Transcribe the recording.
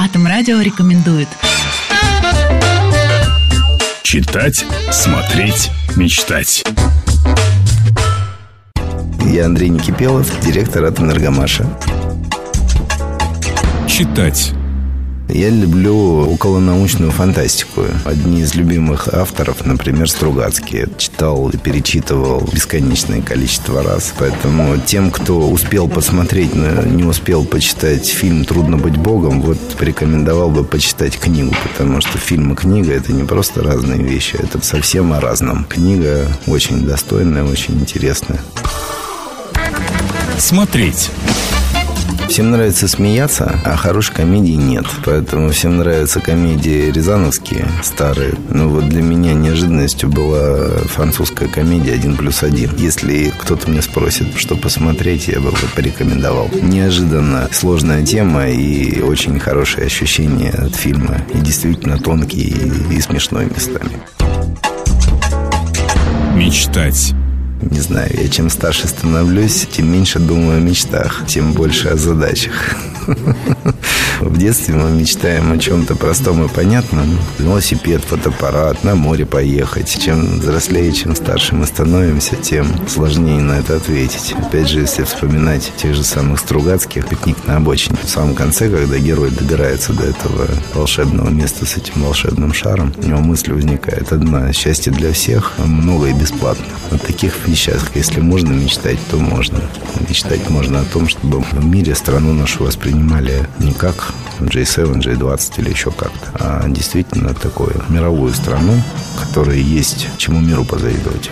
Атом Радио рекомендует. Читать, смотреть, мечтать. Я Андрей Никипелов, директор Атомэнергомаша. Читать я люблю околонаучную фантастику. Одни из любимых авторов, например, Стругацкий. Читал и перечитывал бесконечное количество раз. Поэтому тем, кто успел посмотреть, но не успел почитать фильм «Трудно быть богом», вот порекомендовал бы почитать книгу, потому что фильм и книга – это не просто разные вещи, это совсем о разном. Книга очень достойная, очень интересная. Смотреть. Всем нравится смеяться, а хорошей комедии нет. Поэтому всем нравятся комедии рязановские, старые. Ну вот для меня неожиданностью была французская комедия «Один плюс один». Если кто-то мне спросит, что посмотреть, я бы порекомендовал. Неожиданно сложная тема и очень хорошее ощущение от фильма. И действительно тонкий и, и смешной местами. Мечтать. Не знаю, я чем старше становлюсь, тем меньше думаю о мечтах, тем больше о задачах. В детстве мы мечтаем о чем-то простом и понятном. Велосипед, фотоаппарат, на море поехать. Чем взрослее, чем старше мы становимся, тем сложнее на это ответить. Опять же, если вспоминать тех же самых Стругацких, «Пикник на обочине». В самом конце, когда герой добирается до этого волшебного места с этим волшебным шаром, у него мысль возникает одна. Счастье для всех, много и бесплатно. О таких вещах, если можно мечтать, то можно. Мечтать можно о том, чтобы в мире страну нашу воспринимали не как J7, J20 или еще как-то, а действительно такую мировую страну, которая есть чему миру позавидовать.